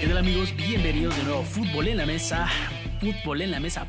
¿Qué tal amigos? Bienvenidos de nuevo a Fútbol en la Mesa. Fútbol en la Mesa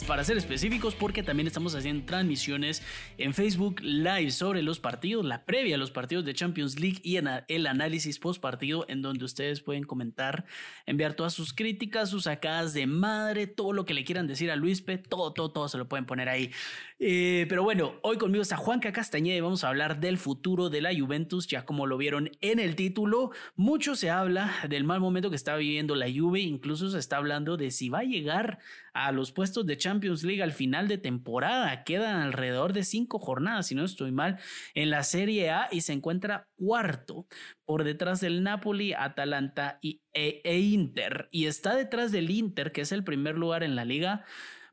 para ser específicos porque también estamos haciendo transmisiones en Facebook Live sobre los partidos, la previa a los partidos de Champions League y el análisis post partido en donde ustedes pueden comentar, enviar todas sus críticas, sus sacadas de madre, todo lo que le quieran decir a Luispe, todo, todo, todo se lo pueden poner ahí. Eh, pero bueno, hoy conmigo está Juanca Castañeda y vamos a hablar del futuro de la Juventus, ya como lo vieron en el título, mucho se habla del mal momento que está viviendo la Juve, incluso se está hablando de si va a llegar a los puestos de Champions League al final de temporada. Quedan alrededor de cinco jornadas, si no estoy mal, en la Serie A y se encuentra cuarto por detrás del Napoli, Atalanta y, e, e Inter. Y está detrás del Inter, que es el primer lugar en la liga,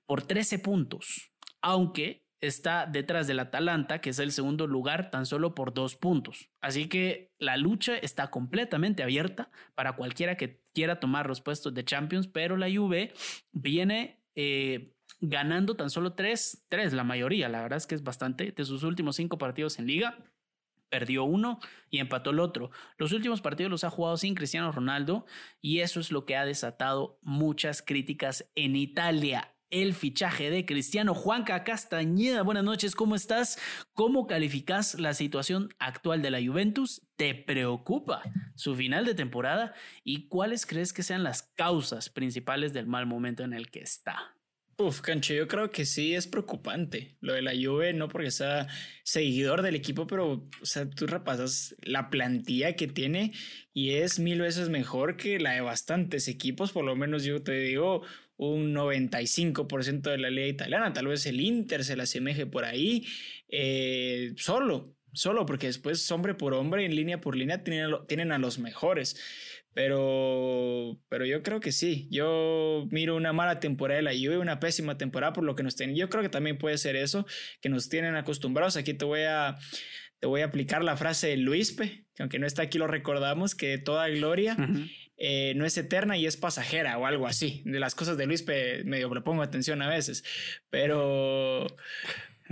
por 13 puntos. Aunque está detrás del Atalanta, que es el segundo lugar, tan solo por dos puntos. Así que la lucha está completamente abierta para cualquiera que quiera tomar los puestos de Champions, pero la Juve viene eh, ganando tan solo tres, tres, la mayoría, la verdad es que es bastante, de sus últimos cinco partidos en liga. Perdió uno y empató el otro. Los últimos partidos los ha jugado sin Cristiano Ronaldo y eso es lo que ha desatado muchas críticas en Italia el fichaje de Cristiano Juanca Castañeda. Buenas noches, ¿cómo estás? ¿Cómo calificas la situación actual de la Juventus? ¿Te preocupa su final de temporada? ¿Y cuáles crees que sean las causas principales del mal momento en el que está? Uf, Cancho, yo creo que sí es preocupante lo de la Juve, no porque sea seguidor del equipo, pero o sea, tú repasas la plantilla que tiene y es mil veces mejor que la de bastantes equipos, por lo menos yo te digo un 95% de la liga italiana, tal vez el Inter se la asemeje por ahí, eh, solo, solo porque después hombre por hombre, en línea por línea, tienen, tienen a los mejores. Pero, pero yo creo que sí. Yo miro una mala temporada de la Juve, una pésima temporada por lo que nos tienen. Yo creo que también puede ser eso, que nos tienen acostumbrados. Aquí te voy a, te voy a aplicar la frase de Luispe, que aunque no está aquí lo recordamos, que toda gloria eh, no es eterna y es pasajera o algo así. De las cosas de Luispe medio le pongo atención a veces, pero...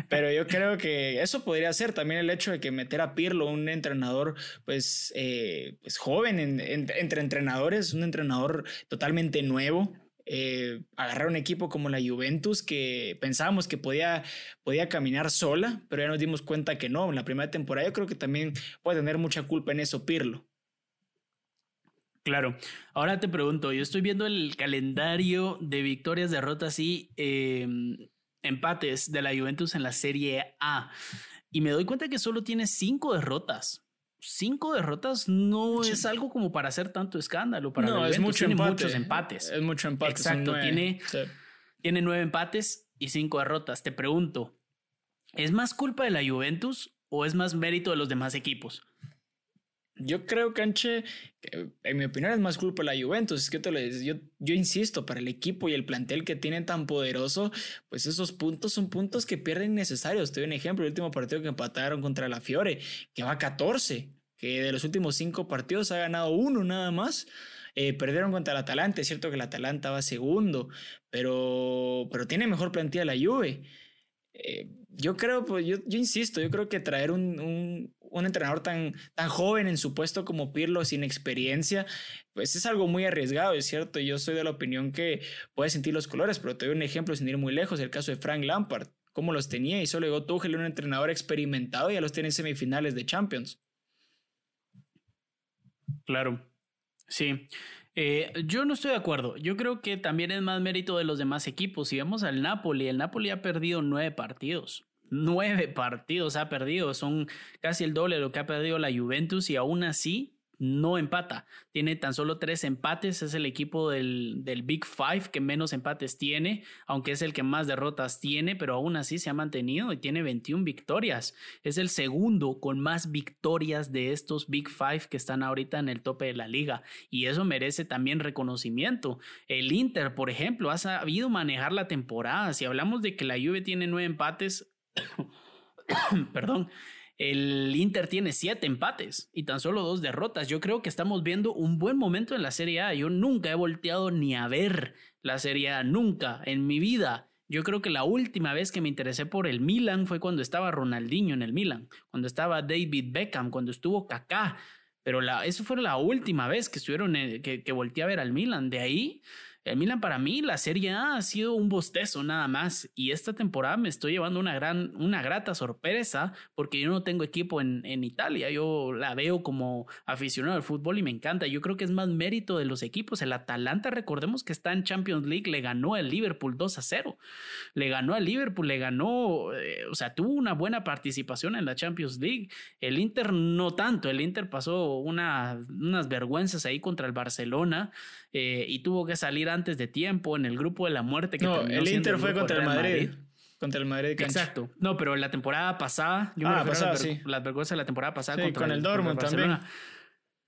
Pero yo creo que eso podría ser también el hecho de que meter a Pirlo, un entrenador pues, eh, pues joven entre entrenadores, un entrenador totalmente nuevo, eh, agarrar un equipo como la Juventus que pensábamos que podía, podía caminar sola, pero ya nos dimos cuenta que no. En la primera temporada yo creo que también puede tener mucha culpa en eso Pirlo. Claro. Ahora te pregunto, yo estoy viendo el calendario de victorias, derrotas y em, empates de la Juventus en la Serie A. Y me doy cuenta que solo tiene cinco derrotas. Cinco derrotas no es algo como para hacer tanto escándalo. Para no, es mucho muchos empates. Es mucho empate. Exacto, tiene, tiene nueve empates y cinco derrotas. Te pregunto, ¿es más culpa de la Juventus o es más mérito de los demás equipos? Yo creo, Canche, en mi opinión es más culpa de la Juventus. Es que te lo yo, yo insisto, para el equipo y el plantel que tienen tan poderoso, pues esos puntos son puntos que pierden necesarios. Te doy un ejemplo, el último partido que empataron contra la Fiore, que va a 14, que de los últimos cinco partidos ha ganado uno nada más. Eh, perdieron contra el Atalanta, es cierto que el Atalanta va segundo, pero, pero tiene mejor plantilla la Juve. Eh, yo creo, pues yo, yo, insisto, yo creo que traer un, entrenador tan, tan joven en su puesto como Pirlo, sin experiencia, pues es algo muy arriesgado, es cierto. Yo soy de la opinión que puede sentir los colores, pero te doy un ejemplo sin ir muy lejos, el caso de Frank Lampard, cómo los tenía y solo llegó Tuchel, un entrenador experimentado y ya los tiene en semifinales de Champions. Claro, sí. Eh, yo no estoy de acuerdo. Yo creo que también es más mérito de los demás equipos. Si vemos al Napoli, el Napoli ha perdido nueve partidos. Nueve partidos ha perdido. Son casi el doble de lo que ha perdido la Juventus y aún así no empata. Tiene tan solo tres empates. Es el equipo del, del, Big Five que menos empates tiene, aunque es el que más derrotas tiene, pero aún así se ha mantenido y tiene 21 victorias. Es el segundo con más victorias de estos Big Five que están ahorita en el tope de la liga. Y eso merece también reconocimiento. El Inter, por ejemplo, ha sabido manejar la temporada. Si hablamos de que la Juve tiene nueve empates, perdón el Inter tiene siete empates y tan solo dos derrotas. Yo creo que estamos viendo un buen momento en la Serie A. Yo nunca he volteado ni a ver la Serie A, nunca en mi vida. Yo creo que la última vez que me interesé por el Milan fue cuando estaba Ronaldinho en el Milan, cuando estaba David Beckham, cuando estuvo Kaká. pero la, eso fue la última vez que estuvieron, que, que volteé a ver al Milan. De ahí el Milan para mí, la Serie A ha sido un bostezo nada más. Y esta temporada me estoy llevando una gran, una grata sorpresa porque yo no tengo equipo en, en Italia. Yo la veo como aficionado al fútbol y me encanta. Yo creo que es más mérito de los equipos. El Atalanta, recordemos que está en Champions League, le ganó al Liverpool 2 a 0. Le ganó al Liverpool, le ganó, eh, o sea, tuvo una buena participación en la Champions League. El Inter no tanto. El Inter pasó una, unas vergüenzas ahí contra el Barcelona eh, y tuvo que salir antes de tiempo en el grupo de la muerte. Que no, el Inter fue contra el Madrid. Contra el Madrid. Exacto. No, pero la temporada pasada, yo ah, me pasada, las, sí. las vergüenzas de la temporada pasada sí, con el, Dortmund también.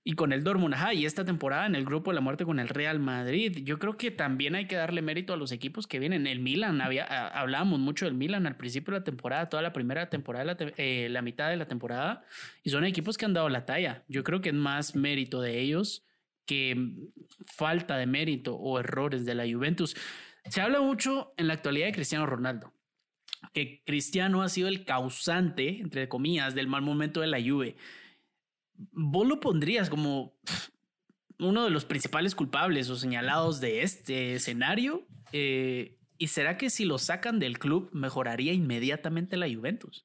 Y con el Dortmund, ajá, y esta temporada en el grupo de la muerte con el Real Madrid. Yo creo que también hay que darle mérito a los equipos que vienen. El Milan, había, hablábamos mucho del Milan al principio de la temporada, toda la primera temporada, la, eh, la mitad de la temporada, y son equipos que han dado la talla. Yo creo que es más mérito de ellos que falta de mérito o errores de la Juventus. Se habla mucho en la actualidad de Cristiano Ronaldo, que Cristiano ha sido el causante, entre comillas, del mal momento de la Juve. ¿Vos lo pondrías como uno de los principales culpables o señalados de este escenario? Eh, ¿Y será que si lo sacan del club mejoraría inmediatamente la Juventus?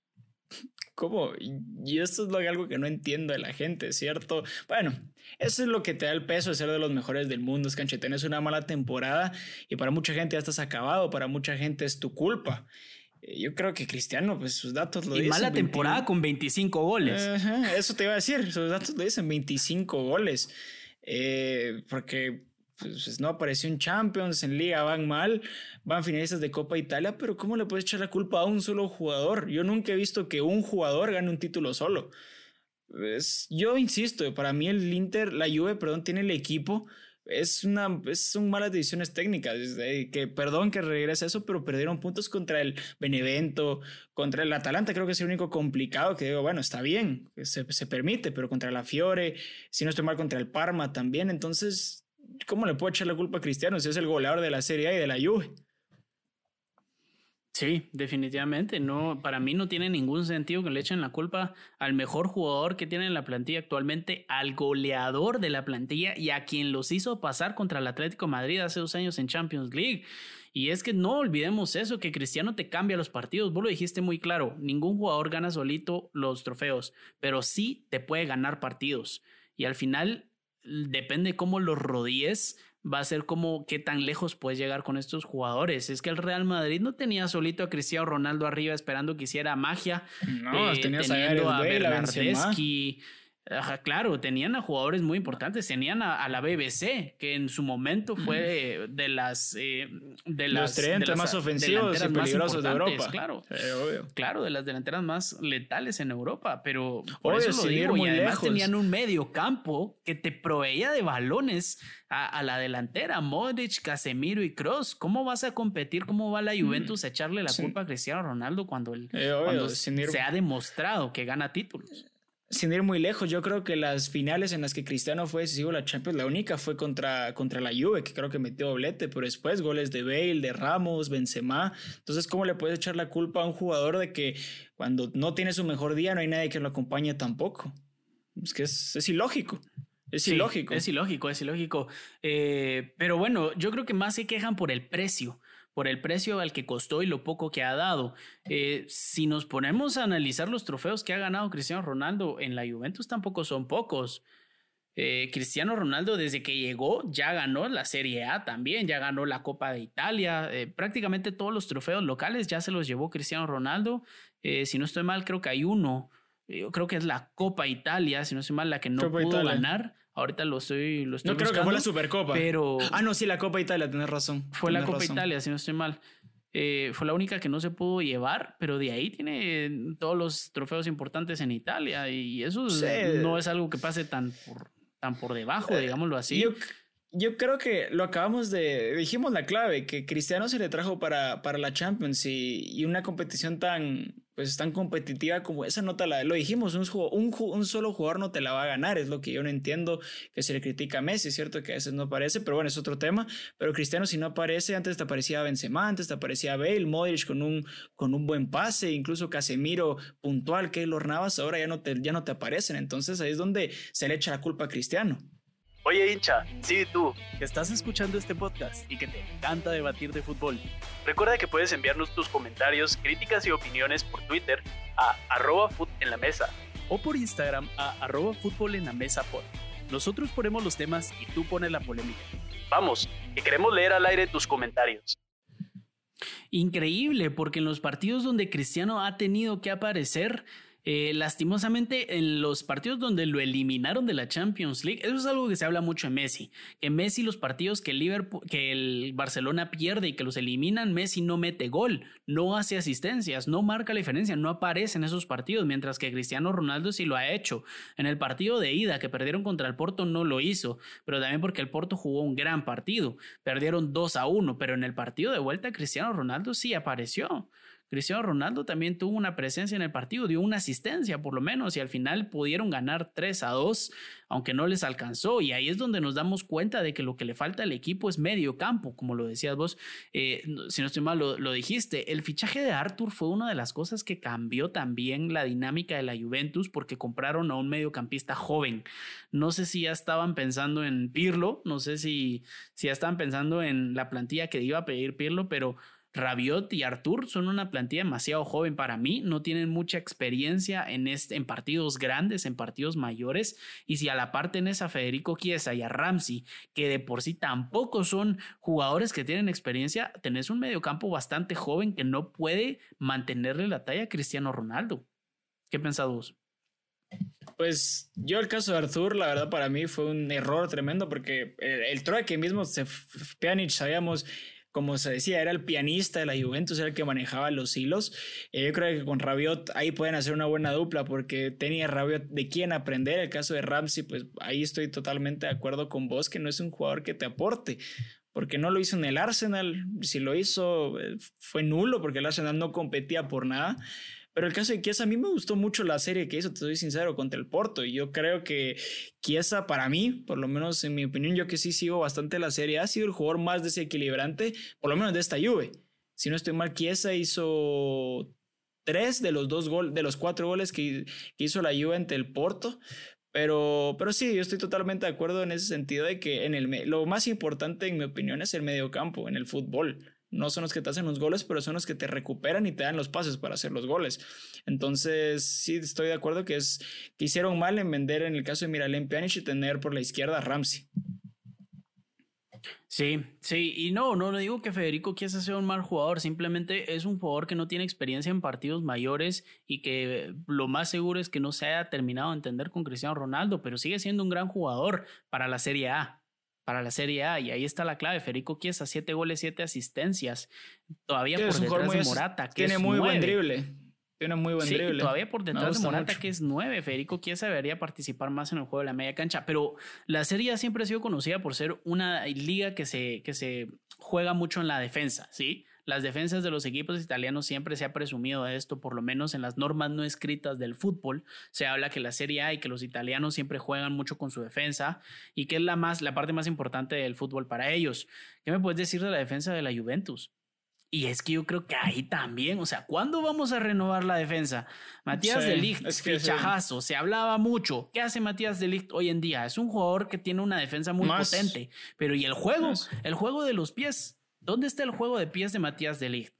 ¿Cómo? Y esto es algo que no entiendo de la gente, ¿cierto? Bueno, eso es lo que te da el peso de ser de los mejores del mundo. Es que tienes una mala temporada y para mucha gente ya estás acabado, para mucha gente es tu culpa. Eh, yo creo que Cristiano, pues sus datos lo y dicen. mala temporada con 25 goles. eso te iba a decir, sus datos lo dicen, 25 goles. Eh, porque pues, no apareció en Champions, en Liga van mal, van finalistas de Copa Italia, pero ¿cómo le puedes echar la culpa a un solo jugador? Yo nunca he visto que un jugador gane un título solo. Yo insisto, para mí el Inter, la Juve, perdón, tiene el equipo. Es una, es, son malas decisiones técnicas. Que perdón que regrese eso, pero perdieron puntos contra el Benevento, contra el Atalanta. Creo que es el único complicado que digo, bueno, está bien, se, se permite, pero contra la Fiore, si no estoy mal, contra el Parma también. Entonces, ¿cómo le puedo echar la culpa a Cristiano si es el goleador de la Serie A y de la Juve? Sí, definitivamente. No, para mí no tiene ningún sentido que le echen la culpa al mejor jugador que tiene en la plantilla actualmente, al goleador de la plantilla y a quien los hizo pasar contra el Atlético Madrid hace dos años en Champions League. Y es que no olvidemos eso, que Cristiano te cambia los partidos. Vos lo dijiste muy claro, ningún jugador gana solito los trofeos, pero sí te puede ganar partidos. Y al final depende cómo los rodilles, va a ser como qué tan lejos puedes llegar con estos jugadores. Es que el Real Madrid no tenía solito a Cristiano Ronaldo arriba esperando que hiciera magia. No, eh, tenías a, a Bernardeschi. Claro, tenían a jugadores muy importantes. Tenían a, la BBC, que en su momento fue de las eh, de las, de más ofensivos y peligrosos de Europa. Claro, claro, de las delanteras más letales en Europa. Pero por eso lo digo. Y además tenían un medio campo que te proveía de balones a, la delantera, Modric, Casemiro y Cross. ¿Cómo vas a competir? ¿Cómo va la mm, Juventus a echarle la culpa a Cristiano Ronaldo cuando, el, eh, se ha demostrado que gana títulos? Sin ir muy lejos, yo creo que las finales en las que Cristiano fue decisivo la Champions, la única fue contra, contra la Juve, que creo que metió doblete, pero después goles de Bale, de Ramos, Benzema. Entonces, ¿cómo le puedes echar la culpa a un jugador de que cuando no tiene su mejor día no hay nadie que lo acompañe tampoco? Es que es, es ilógico. Es ilógico. Es ilógico, es ilógico. Eh, pero bueno, yo creo que más se quejan por el precio, por el precio al que costó y lo poco que ha dado. Eh, si nos ponemos a analizar los trofeos que ha ganado Cristiano Ronaldo en la Juventus, tampoco son pocos. Eh, Cristiano Ronaldo desde que llegó ya ganó la Serie A también, ya ganó la Copa de Italia, prácticamente todos los trofeos locales ya se los llevó Cristiano Ronaldo. si no estoy mal, creo que hay uno yo creo que es la Copa Italia, si no soy mal, la que no pudo ganar. Ahorita lo estoy, lo estoy No creo que fue la Supercopa. Pero. Ah, no, sí, la Copa Italia, tienes razón. Fue la Copa Italia, si no estoy mal. Eh, fue la única que no se pudo llevar, pero de ahí tiene todos los trofeos importantes en Italia y eso no es algo que pase tan por, tan por debajo, eh, digámoslo así. Yo, yo, creo que lo acabamos de, dijimos la clave, que Cristiano se le trajo para, para la Champions y, y una competición tan, pues tan competitiva como esa no te la, lo dijimos, un, un, un, solo jugador no te la va a ganar, es lo que yo no entiendo que se le critica a Messi, es cierto que a veces no aparece, pero bueno, es otro tema, pero Cristiano si no aparece, antes te aparecía Benzema, antes te aparecía Bale, Modric con un, con un buen pase, incluso Casemiro puntual, que los Navas ahora ya no, te, ya no te aparecen, entonces ahí es donde se le echa la culpa a Cristiano. Oye hincha, sí tú, que estás escuchando este podcast y que te encanta debatir de fútbol. Recuerda que puedes enviarnos tus comentarios, críticas y opiniones por Twitter a arroba mesa o por Instagram a arroba mesa. Nosotros ponemos los temas y tú pones la polémica. Vamos, que queremos leer al aire tus comentarios. Increíble, porque en los partidos donde Cristiano ha tenido que aparecer, eh, lastimosamente, en los partidos donde lo eliminaron de la Champions League, eso es algo que se habla mucho en Messi. Que Messi, los partidos que Liverpool, que el Barcelona pierde y que los eliminan, Messi no mete gol, no hace asistencias, no marca la diferencia, no aparece en esos partidos, mientras que Cristiano Ronaldo sí lo ha hecho. En el partido de ida que perdieron contra el Porto no lo hizo, pero también porque el Porto jugó un gran partido. Perdieron 2 a 1, pero en el partido de vuelta Cristiano Ronaldo sí apareció. Cristiano Ronaldo también tuvo una presencia en el partido, dio una asistencia por lo menos y al final pudieron ganar 3 a 2, aunque no les alcanzó. Y ahí es donde nos damos cuenta de que lo que le falta al equipo es medio campo, como lo decías vos, eh, si no estoy mal, lo, dijiste. El fichaje de Arthur fue una de las cosas que cambió también la dinámica de la Juventus porque compraron a un mediocampista joven. No sé si ya estaban pensando en Pirlo, no sé si, si ya estaban pensando en la plantilla que iba a pedir Pirlo, pero Rabiot y Artur son una plantilla demasiado joven para mí, no tienen mucha experiencia en, este, en partidos grandes, en partidos mayores, y si a la parte en esa Federico Chiesa y a Ramsey, que de por sí tampoco son jugadores que tienen experiencia, tenés un mediocampo bastante joven que no puede mantenerle la talla a Cristiano Ronaldo. ¿Qué pensás vos? Pues yo el caso de Artur, la verdad para mí fue un error tremendo porque el, el que mismo se sabíamos como se decía, era el pianista de la Juventus, era el que manejaba los hilos. Eh, yo creo que con Rabiot ahí pueden hacer una buena dupla porque tenía Rabiot de quién aprender. El caso de Ramsey, pues ahí estoy totalmente de acuerdo con vos, que no es un jugador que te aporte porque no lo hizo en el Arsenal. Si lo hizo, eh, fue nulo porque el Arsenal no competía por nada. Pero el caso de Chiesa, a mí me gustó mucho la serie que hizo, te soy sincero, contra el Porto. Y yo creo que Chiesa, para mí, por lo menos en mi opinión, yo que sí sigo bastante la serie, ha sido el jugador más desequilibrante, por lo menos de esta Juve. Si no estoy mal, Chiesa hizo tres de los dos goles, de los cuatro goles que, hizo la Juve ante el Porto. Pero, pero sí, yo estoy totalmente de acuerdo en ese sentido de que en el, lo más importante, en mi opinión, es el mediocampo en el fútbol no son los que te hacen los goles, pero son los que te recuperan y te dan los pases para hacer los goles. Entonces, sí, estoy de acuerdo que, es, que hicieron mal en vender en el caso de Miralem Pjanic y tener por la izquierda a Ramsey. Sí, sí, y no, no, digo que Federico Chiesa sea un mal jugador, simplemente es un jugador que no tiene experiencia en partidos mayores y que lo más seguro es que no se haya terminado de entender con Cristiano Ronaldo, pero sigue siendo un gran jugador para la Serie A para la Serie A. Y ahí está la clave. Federico Chiesa, siete goles, siete asistencias. Todavía por detrás de Morata, que tiene muy buen drible. Tiene muy buen drible. Todavía por detrás de Morata, que es nueve. Federico Chiesa debería participar más en el juego de la media cancha. Pero la Serie A siempre ha sido conocida por ser una liga que se, que se juega mucho en la defensa, ¿sí? Las defensas de los equipos italianos siempre se ha presumido de esto, por lo menos en las normas no escritas del fútbol. Se habla que la Serie A y que los italianos siempre juegan mucho con su defensa y que es la, más, la parte más importante del fútbol para ellos. ¿Qué me puedes decir de la defensa de la Juventus? Y es que yo creo que ahí también, o sea, ¿cuándo vamos a renovar la defensa? Matías de Ligt, fichajazo, se hablaba mucho. ¿Qué hace Matías de Ligt hoy en día? Es un jugador que tiene una defensa muy potente, pero ¿y el juego? El juego de los pies. ¿Dónde está el juego de pies de Matías de Ligt?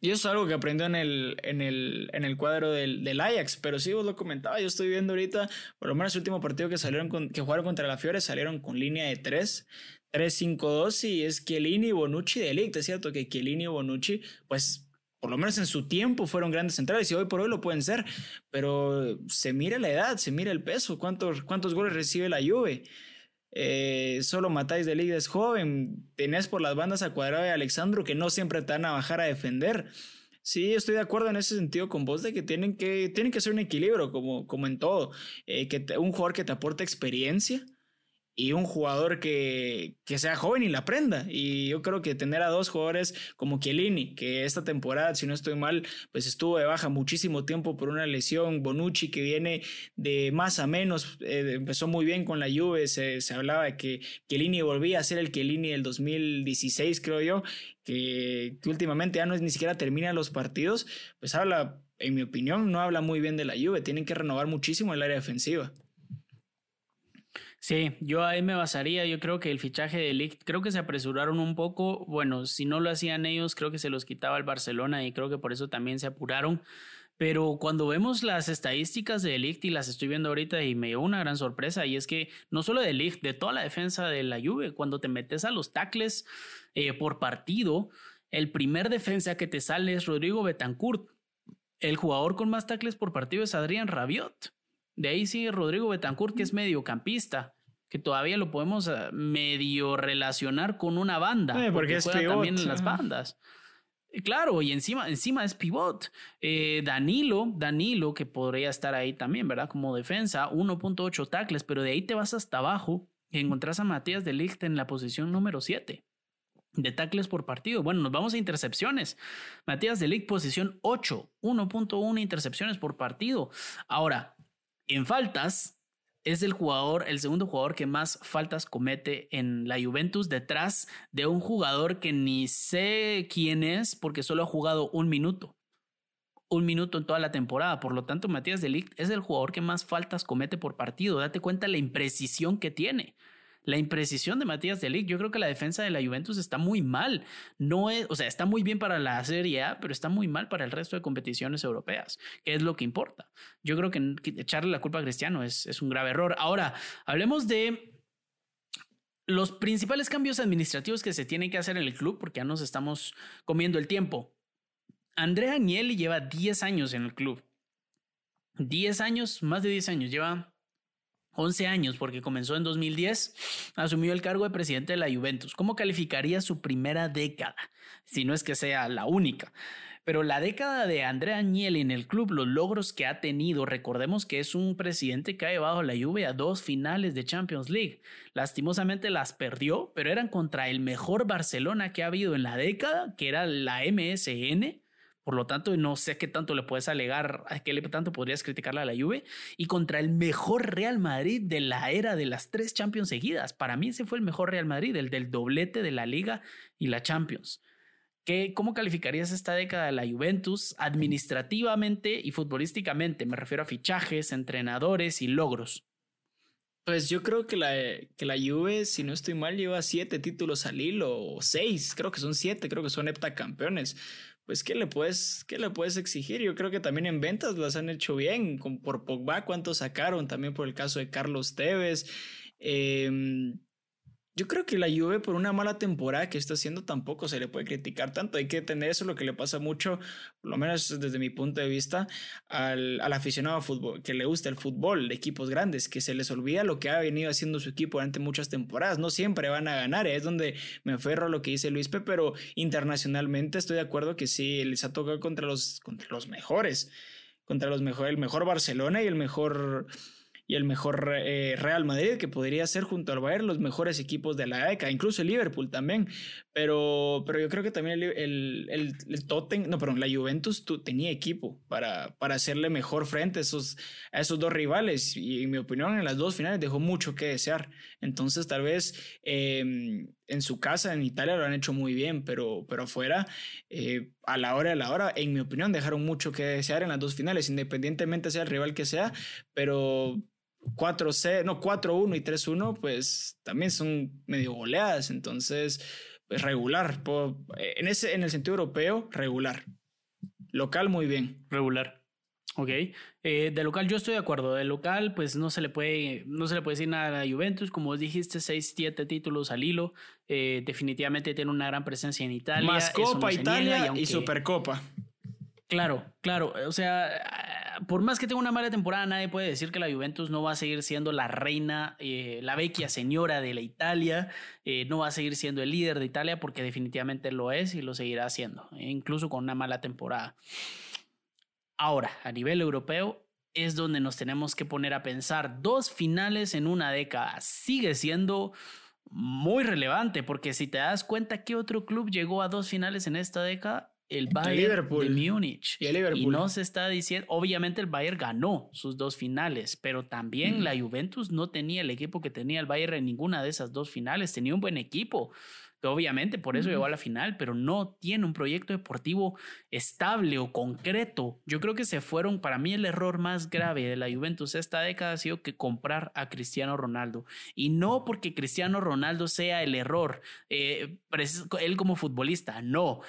Y eso es algo que aprendió en el, en el, en el cuadro del, del, Ajax, pero sí vos lo comentaba, yo estoy viendo ahorita, por lo menos el último partido que salieron que jugaron contra la Fiore, salieron con línea de 3, 3-5-2 y es Chiellini, Bonucci de Ligt, es cierto que Chiellini y Bonucci, pues por lo menos en su tiempo fueron grandes centrales y hoy por hoy lo pueden ser, pero se mira la edad, se mira el peso, cuántos, cuántos goles recibe la Juve. Eh, solo matáis de Liga es joven, tenés por las bandas a Cuadrado y a Alexandro que no siempre te van a bajar a defender. Sí, estoy de acuerdo en ese sentido con vos de que tienen que, tienen que ser un equilibrio como, como en todo, eh, que un jugador que te aporte experiencia y un jugador que, que, sea joven y la aprenda. Y yo creo que tener a dos jugadores como Chiellini, que esta temporada, si no estoy mal, pues estuvo de baja muchísimo tiempo por una lesión, Bonucci que viene de más a menos, eh, empezó muy bien con la Juve, se, se, hablaba de que Chiellini volvía a ser el Chiellini del 2016, creo yo, que, últimamente ya no es, ni siquiera termina los partidos, pues habla, en mi opinión, no habla muy bien de la Juve, tienen que renovar muchísimo el área defensiva. Sí, yo ahí me basaría. Yo creo que el fichaje de Ligt, creo que se apresuraron un poco. Bueno, si no lo hacían ellos, creo que se los quitaba el Barcelona y creo que por eso también se apuraron. Pero cuando vemos las estadísticas de Ligt y las estoy viendo ahorita y me dio una gran sorpresa y es que no solo de Ligt, de toda la defensa de la Juve, cuando te metes a los tackles eh, por partido, el primer defensa que te sale es Rodrigo Betancourt. El jugador con más tackles por partido es Adrián Rabiot. De ahí sigue Rodrigo Betancourt, que es mediocampista, que todavía lo podemos eh, medio relacionar con una banda. Eh, porque, es juega también en las bandas. Eh, claro, y encima, encima es pivot. Danilo, Danilo, que podría estar ahí también, ¿verdad? Como defensa, 1.8 tackles, pero de ahí te vas hasta abajo y encontrás a Matías de Ligt en la posición número 7 de tackles por partido. Bueno, nos vamos a intercepciones. Matías de Ligt, posición 8, 1.1 intercepciones por partido. Ahora, en faltas, es el jugador, el segundo jugador que más faltas comete en la Juventus, detrás de un jugador que ni sé quién es porque solo ha jugado un minuto. Un minuto en toda la temporada. Por lo tanto, Matías Delict es el jugador que más faltas comete por partido. Date cuenta la imprecisión que tiene la imprecisión de Matías Delic. Yo creo que la defensa de la Juventus está muy mal. No es, o sea, está muy bien para la Serie A, pero está muy mal para el resto de competiciones europeas, que es lo que importa. Yo creo que echarle la culpa a Cristiano es, es un grave error. Ahora, hablemos de los principales cambios administrativos que se tienen que hacer en el club, porque ya nos estamos comiendo el tiempo. Andrea Agnelli lleva 10 años en el club. 10 años, más de 10 años, lleva 11 años, porque comenzó en 2010, asumió el cargo de presidente de la Juventus. ¿Cómo calificaría su primera década? Si no es que sea la única. Pero la década de Andrea Agnelli en el club, los logros que ha tenido, recordemos que es un presidente que ha llevado la Juve a dos finales de Champions League. Lastimosamente las perdió, pero eran contra el mejor Barcelona que ha habido en la década, que era la MSN, por lo tanto, no sé qué tanto le puedes alegar, a qué tanto podrías criticarle a la Juve. Y contra el mejor Real Madrid de la era de las tres Champions seguidas. Para mí ese fue el mejor Real Madrid, el del doblete de la Liga y la Champions. ¿Qué, ¿Cómo calificarías esta década de la Juventus administrativamente y futbolísticamente? Me refiero a fichajes, entrenadores y logros. Pues yo creo que la, que la Juve, si no estoy mal, lleva siete títulos al hilo, o seis, creo que son siete, creo que son heptacampeones pues ¿qué le puedes, qué le puedes exigir? Yo creo que también en ventas las han hecho bien, con, por Pogba, cuánto sacaron, también por el caso de Carlos Tevez. Eh, yo creo que la Juve por una mala temporada que está haciendo tampoco se le puede criticar tanto. Hay que tener eso lo que le pasa mucho, por lo menos desde mi punto de vista, al, al aficionado a fútbol, que le gusta el fútbol de equipos grandes, que se les olvida lo que ha venido haciendo su equipo durante muchas temporadas. No siempre van a ganar, es donde me aferro a lo que dice Luis P, pero internacionalmente estoy de acuerdo que sí, les ha tocado contra los, contra los mejores, contra los mejores, el mejor Barcelona y el mejor y el mejor eh, Real Madrid, que podría ser junto al Bayern los mejores equipos de la década, incluso el Liverpool también. Pero, pero yo creo que también el, el, el, Tottenham, no, perdón, la Juventus tenía equipo para, para hacerle mejor frente a esos, a esos dos rivales. Y en mi opinión, en las dos finales dejó mucho que desear. Entonces, tal vez em, en su casa, en Italia, lo han hecho muy bien, pero, pero afuera, eh, a la hora de la hora, en mi opinión, dejaron mucho que desear en las dos finales, independientemente sea el rival que sea, pero 4-C, no, 4-1 y 3-1, pues también son medio goleadas. Entonces, pues regular. En, ese, en el sentido europeo, regular. Local, muy bien. Regular. Ok. Eh, de local, yo estoy de acuerdo. De local, pues no se le puede, no se le puede decir nada a Juventus. Como dijiste, 6-7 títulos al hilo. Eh, definitivamente tiene una gran presencia en Italia. Más Copa Italia y Supercopa. Claro, claro. O sea, por más que tenga una mala temporada, nadie puede decir que la Juventus no va a seguir siendo la reina, eh, la vecchia señora de la Italia, no va a seguir siendo el líder de Italia porque definitivamente lo es y lo seguirá haciendo, incluso con una mala temporada. Ahora, a nivel europeo, es donde nos tenemos que poner a pensar. Dos finales en una década sigue siendo muy relevante, porque si te das cuenta que otro club llegó a dos finales en esta década, el Bayern de Múnich. Y, y, no se está diciendo, obviamente el Bayern ganó sus dos finales, pero también la Juventus no tenía el equipo que tenía el Bayern en ninguna de esas dos finales, tenía un buen equipo. Obviamente, por eso llegó a la final, pero no tiene un proyecto deportivo estable o concreto. Yo creo que se fueron, para mí el error más grave de la Juventus esta década ha sido que comprar a Cristiano Ronaldo. Y no porque Cristiano Ronaldo sea el error, eh, él como futbolista, no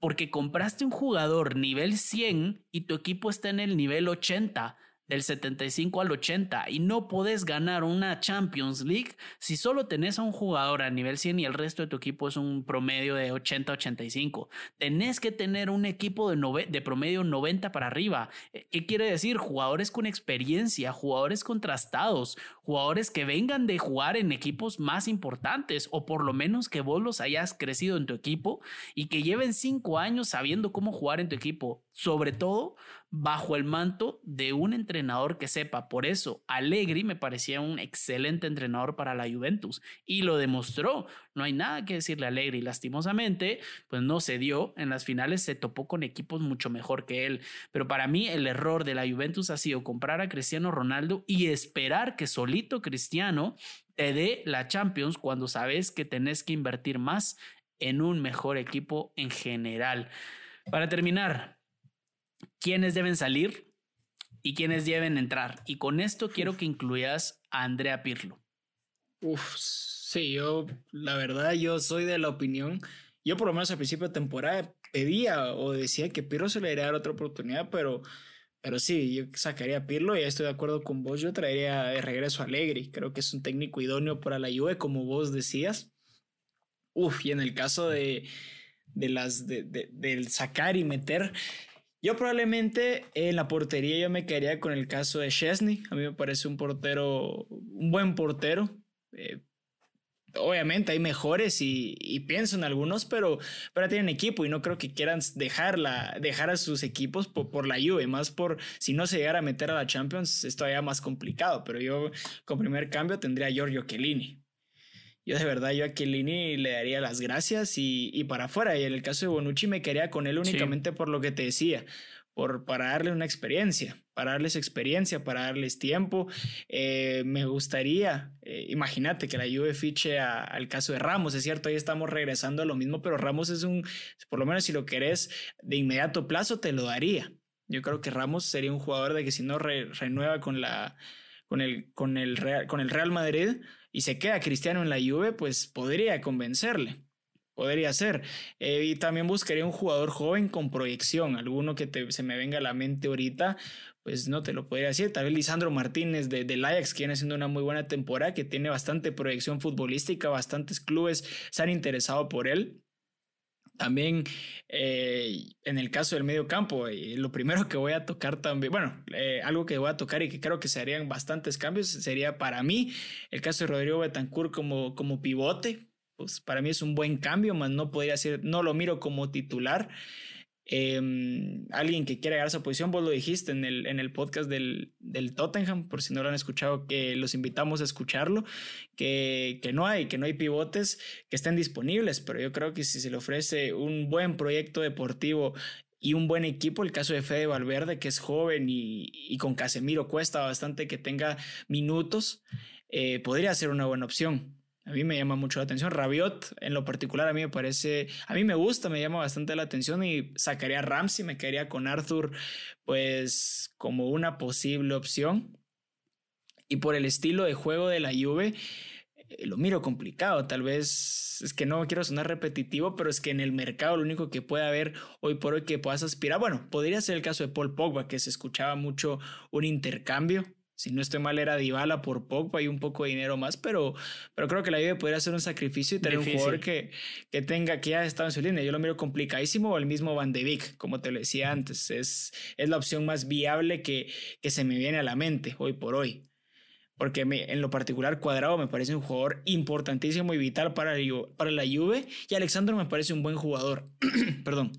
porque compraste un jugador nivel 100 y tu equipo está en el nivel 80 del 75 al 80 y no podés ganar una Champions League si solo tenés a un jugador a nivel 100 y el resto de tu equipo es un promedio de 80-85. Tenés que tener un equipo de, de promedio 90 para arriba. Eh, ¿Qué quiere decir? Jugadores con experiencia, jugadores contrastados, jugadores que vengan de jugar en equipos más importantes o por lo menos que vos los hayas crecido en tu equipo y que lleven cinco años sabiendo cómo jugar en tu equipo. Sobre todo bajo el manto de un entrenador que sepa. Por eso, Allegri me parecía un excelente entrenador para la Juventus y lo demostró. No hay nada que decirle a Allegri. Lastimosamente, pues no se dio. En las finales se topó con equipos mucho mejor que él. Pero para mí, el error de la Juventus ha sido comprar a Cristiano Ronaldo y esperar que solito Cristiano te dé la Champions cuando sabes que tenés que invertir más en un mejor equipo en general. Para terminar, quiénes deben salir y quiénes deben entrar. Y con esto quiero que incluyas a Andrea Pirlo. Uf, sí, yo, la verdad, yo soy de la opinión. Yo, por lo menos al principio de temporada, pedía o decía que Pirlo se le debería dar otra oportunidad, pero, pero sí, yo sacaría a Pirlo y estoy de acuerdo con vos. Yo traería de regreso a Allegri. Creo que es un técnico idóneo para la Juve, como vos decías. Uf, y en el caso de, de las de, de, del sacar y meter, yo probablemente en la portería yo me quedaría con el caso de Chesney. A mí me parece un portero, un buen portero. Eh, obviamente hay mejores y, pienso en algunos, pero, pero tienen equipo y no creo que quieran dejarla, dejar a sus equipos por, por, la Juve, más por si no se llegara a meter a la Champions es todavía más complicado, pero yo con primer cambio tendría a Giorgio Chiellini yo de verdad yo a Chiellini le daría las gracias y, para afuera. Y en el caso de Bonucci me quería con él únicamente por lo que te decía, por, para darle una experiencia, para darles experiencia, para darles tiempo. Eh, me gustaría, eh, imagínate que la Juve fiche al caso de Ramos, es cierto, ahí estamos regresando a lo mismo, pero Ramos es un, por lo menos si lo querés de inmediato plazo, te lo daría. Yo creo que Ramos sería un jugador de que si no renueva con la con el, con el Real, con el Real Madrid, y se queda Cristiano en la Juve, pues podría convencerle. Podría ser. Eh, y también buscaría un jugador joven con proyección, alguno que se me venga a la mente ahorita, pues no te lo podría decir. Tal vez Lisandro Martínez de, del Ajax, que viene haciendo una muy buena temporada, que tiene bastante proyección futbolística, bastantes clubes se han interesado por él. También eh, en el caso del medio campo, eh, lo primero que voy a tocar también, bueno, eh, algo que voy a tocar y que creo que se harían bastantes cambios sería para mí el caso de Rodrigo Betancourt como, como pivote. Pues para mí es un buen cambio, más no podría ser, no lo miro como titular. Em, alguien que quiera llegar a esa posición, vos lo dijiste en el, en el podcast del, del, Tottenham, por si no lo han escuchado, que los invitamos a escucharlo, que, que, no hay, que no hay pivotes que estén disponibles, pero yo creo que si se le ofrece un buen proyecto deportivo y un buen equipo, el caso de Fede Valverde, que es joven y, y con Casemiro cuesta bastante que tenga minutos, eh, podría ser una buena opción. A mí me llama mucho la atención. Rabiot, en lo particular, a mí me parece, a mí me gusta, me llama bastante la atención y sacaría a Ramsey, me quedaría con Arthur, pues como una posible opción. Y por el estilo de juego de la Juve, eh, lo miro complicado. Tal vez es que no quiero sonar repetitivo, pero es que en el mercado lo único que puede haber hoy por hoy que puedas aspirar, bueno, podría ser el caso de Paul Pogba, que se escuchaba mucho un intercambio si no estoy mal, era Dybala por Pogba y un poco de dinero más, pero, pero creo que la Juve podría hacer un sacrificio y tener un jugador que, que tenga, que ya estado en su línea. Yo lo miro complicadísimo, o el mismo Van de Beek, como te lo decía antes. Es, es la opción más viable que, que se me viene a la mente hoy por hoy. Porque en lo particular Cuadrado me parece un jugador importantísimo y vital para, para la Juve y Alexandro me parece un buen jugador. Perdón.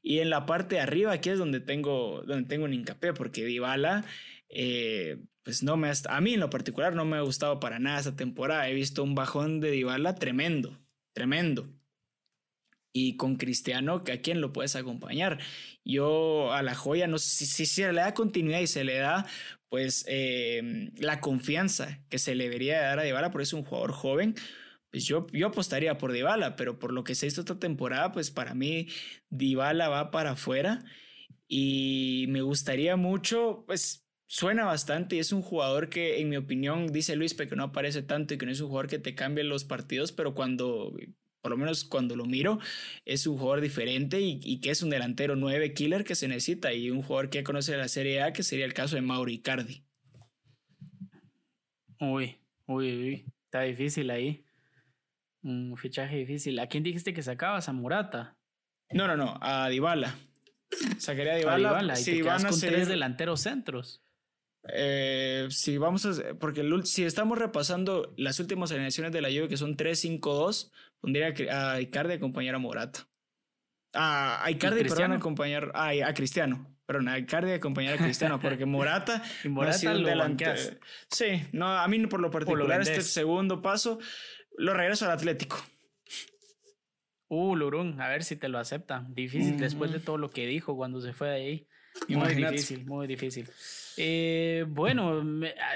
Y en la parte de arriba aquí es donde tengo, donde tengo un hincapié porque Dybala eh, pues no me a mí en lo particular no me ha gustado para nada esta temporada. He visto un bajón de Dybala tremendo, tremendo. Y con Cristiano, a quién lo puedes acompañar. Yo a la joya, no sé si, se le da continuidad y se le da pues eh, la confianza que se le debería dar a Dybala, porque es un jugador joven, pues yo, yo apostaría por Dybala, pero por lo que se hizo esta temporada, pues para mí Dybala va para afuera y me gustaría mucho, pues suena bastante y es un jugador que en mi opinión dice Luis que no aparece tanto y que no es un jugador que te cambie los partidos, pero cuando por lo menos cuando lo miro, es un jugador diferente y, que es un delantero 9 killer que se necesita y un jugador que conoce la Serie A, que sería el caso de Mauro Icardi. Uy, uy, uy, está difícil ahí. Un fichaje difícil. ¿A quién dijiste que sacabas? ¿A Murata? No, no, no, a Dybala. Sacaría a Dybala. y te van a con tres delanteros centros. Eh, si vamos a, porque si estamos repasando las últimas alineaciones de la Juve que son 3-5-2, pondría a Icardi a acompañar a Morata. A, Icardi, perdón, a acompañar a, Cristiano. Perdón, a Icardi a acompañar a Cristiano, porque Morata, y Morata lo delante. Sí, no, a mí por lo particular, este segundo paso lo regreso al Atlético. Uh, Lurún, a ver si te lo acepta. Difícil después de todo lo que dijo cuando se fue de ahí. Muy difícil, muy difícil. Eh, bueno,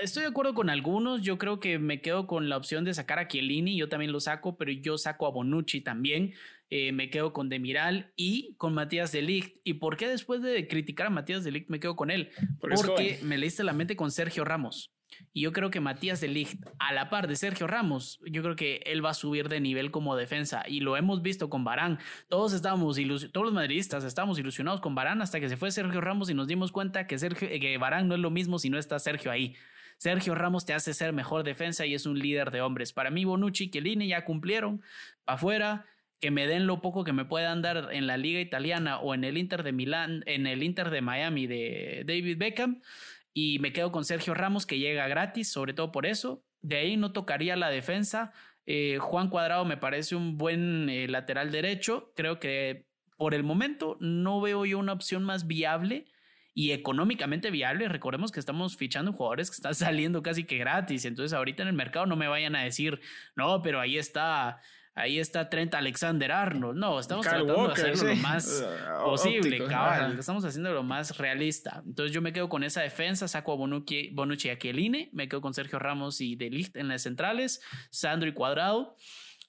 estoy de acuerdo con algunos. Yo creo que me quedo con la opción de sacar a Chiellini. Yo también lo saco, pero yo saco a Bonucci también. Eh, me quedo con Demiral y con Matías de Ligt. ¿Y por qué después de criticar a Matías de Ligt me quedo con él? Porque me leíste la mente con Sergio Ramos. Y yo creo que Matías de Ligt, a la par de Sergio Ramos, yo creo que él va a subir de nivel como defensa. Y lo hemos visto con Barán. Todos estábamos todos los madridistas estábamos ilusionados con Barán hasta que se fue Sergio Ramos y nos dimos cuenta que, Sergio, que Barán no es lo mismo si no está Sergio ahí. Sergio Ramos te hace ser mejor defensa y es un líder de hombres. Para mí, Bonucci y Chiellini ya cumplieron. Afuera, que me den lo poco que me puedan dar en la liga italiana o en el Inter de Milán, en el Inter de Miami de David Beckham y me quedo con Sergio Ramos que llega gratis, sobre todo por eso. De ahí no tocaría la defensa. Eh, Juan Cuadrado me parece un buen eh, lateral derecho. Creo que por el momento no veo yo una opción más viable y económicamente viable. Recordemos que estamos fichando jugadores que están saliendo casi que gratis. Entonces ahorita en el mercado no me vayan a decir, no, pero ahí está ahí está Trent Alexander Arnold. No, estamos tratando de hacerlo lo más posible, cabal. Estamos haciendo lo más realista. Entonces yo me quedo con esa defensa, saco a Bonucci, Bonucci y a Chiellini, me quedo con Sergio Ramos y De Ligt en las centrales, Sandro y Cuadrado.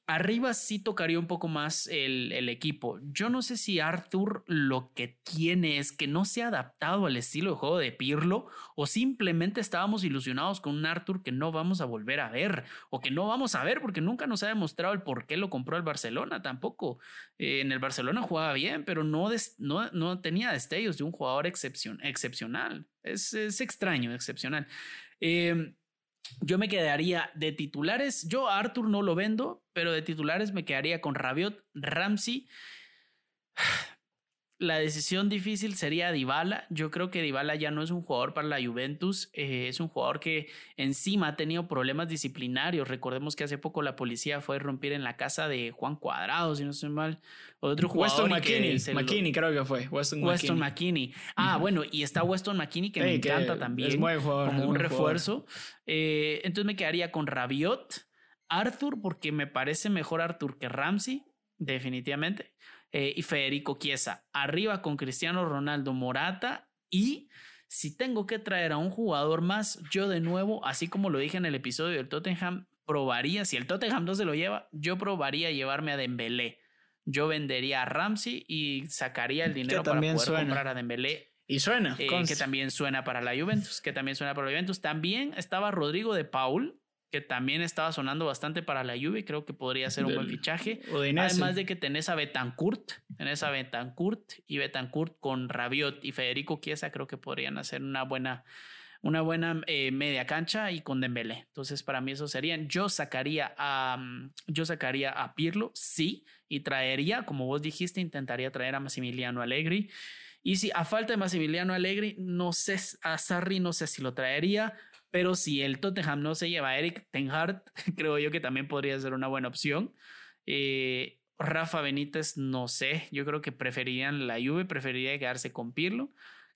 Arriba sí tocaría un poco más el, equipo. Yo no sé si Arthur lo que tiene es que no se ha adaptado al estilo de juego de Pirlo o simplemente estábamos ilusionados con un Arthur que no vamos a volver a ver o que no vamos a ver porque nunca nos ha demostrado el por qué lo compró el Barcelona tampoco. Eh, en el Barcelona jugaba bien, pero no, no, no, tenía destellos de un jugador excepcional. Es, es extraño, excepcional. Eh, yo me quedaría de titulares. Yo a Arthur no lo vendo, pero de titulares me quedaría con Rabiot, Ramsey. La decisión difícil sería Dybala. Yo creo que Dybala ya no es un jugador para la Juventus. Eh, es un jugador que encima ha tenido problemas disciplinarios. Recordemos que hace poco la policía fue a romper en la casa de Juan Cuadrado, si no estoy mal. Otro jugador. Weston McKinney. creo que fue. Weston, McKinney. Ah, bueno, y está Weston McKinney que me encanta también. Es muy jugador, como un refuerzo. Eh, entonces me quedaría con Rabiot, Arthur, porque me parece mejor Arthur que Ramsey, definitivamente. Eh, y Federico Chiesa. Arriba con Cristiano Ronaldo Morata y si tengo que traer a un jugador más, yo de nuevo, así como lo dije en el episodio del Tottenham, probaría, si el Tottenham no se lo lleva, yo probaría llevarme a Dembélé. Yo vendería a Ramsey y sacaría el dinero para poder comprar a Dembélé. Y suena. Eh, que también suena para la Juventus, que también suena para la Juventus. También estaba Rodrigo de Paul, que también estaba sonando bastante para la Juve, creo que podría ser un buen fichaje. Además de que tenés a Betancourt, tenés a Betancourt y Betancourt con Rabiot y Federico Chiesa, creo que podrían hacer una buena una buena eh, media cancha y con Dembélé. Entonces, para mí eso serían. Yo sacaría a yo sacaría a Pirlo, sí, y traería, como vos dijiste, intentaría traer a Massimiliano Allegri. Y si a falta de Massimiliano Allegri, no sé, a Sarri no sé si lo traería, pero si el Tottenham no se lleva a Eric Ten Hag, creo yo que también podría ser una buena opción. Eh, Rafa Benítez, no sé, yo creo que preferían la Juve, preferiría quedarse con Pirlo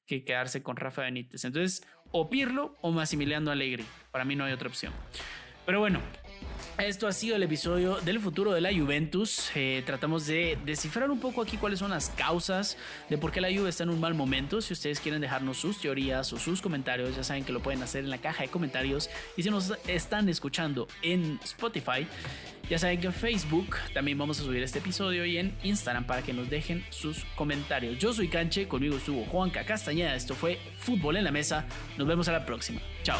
que quedarse con Rafa Benítez. Entonces, o Pirlo o Massimiliano Allegri. Para mí no hay otra opción. Pero bueno, esto ha sido el episodio del futuro de la Juventus. Eh, tratamos de descifrar un poco aquí cuáles son las causas de por qué la Juve está en un mal momento. Si ustedes quieren dejarnos sus teorías o sus comentarios, ya saben que lo pueden hacer en la caja de comentarios. Y si nos están escuchando en Spotify, ya saben que en Facebook también vamos a subir este episodio y en Instagram para que nos dejen sus comentarios. Yo soy Canche, conmigo estuvo Juanca Castañeda. Esto fue Fútbol en la Mesa. Nos vemos a la próxima. Chao.